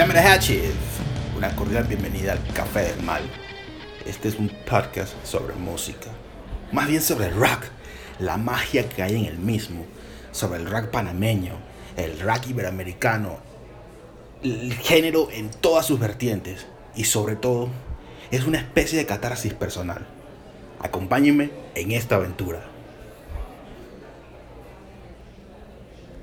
Llámeme Hatches. Una cordial bienvenida al Café del Mal. Este es un podcast sobre música. Más bien sobre el rock. La magia que hay en el mismo. Sobre el rock panameño. El rock iberoamericano. El género en todas sus vertientes. Y sobre todo, es una especie de catarsis personal. Acompáñenme en esta aventura.